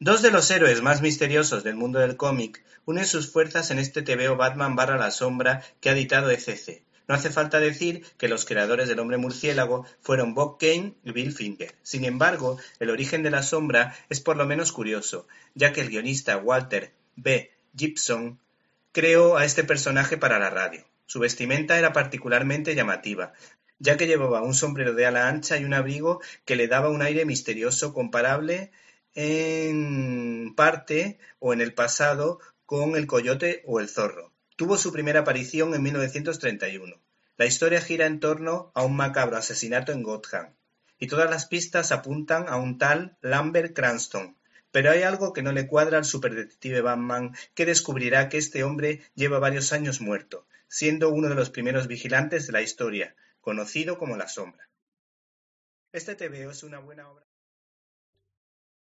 Dos de los héroes más misteriosos del mundo del cómic unen sus fuerzas en este TVO Batman barra la sombra que ha editado ECC. No hace falta decir que los creadores del hombre murciélago fueron Bob Kane y Bill Finger. Sin embargo, el origen de la sombra es por lo menos curioso, ya que el guionista Walter B. Gibson creó a este personaje para la radio. Su vestimenta era particularmente llamativa, ya que llevaba un sombrero de ala ancha y un abrigo que le daba un aire misterioso comparable en parte o en el pasado con El coyote o El zorro. Tuvo su primera aparición en 1931. La historia gira en torno a un macabro asesinato en Gotham, y todas las pistas apuntan a un tal Lambert Cranston. Pero hay algo que no le cuadra al superdetective Batman, que descubrirá que este hombre lleva varios años muerto, siendo uno de los primeros vigilantes de la historia, conocido como La Sombra. Este TVO es una buena obra.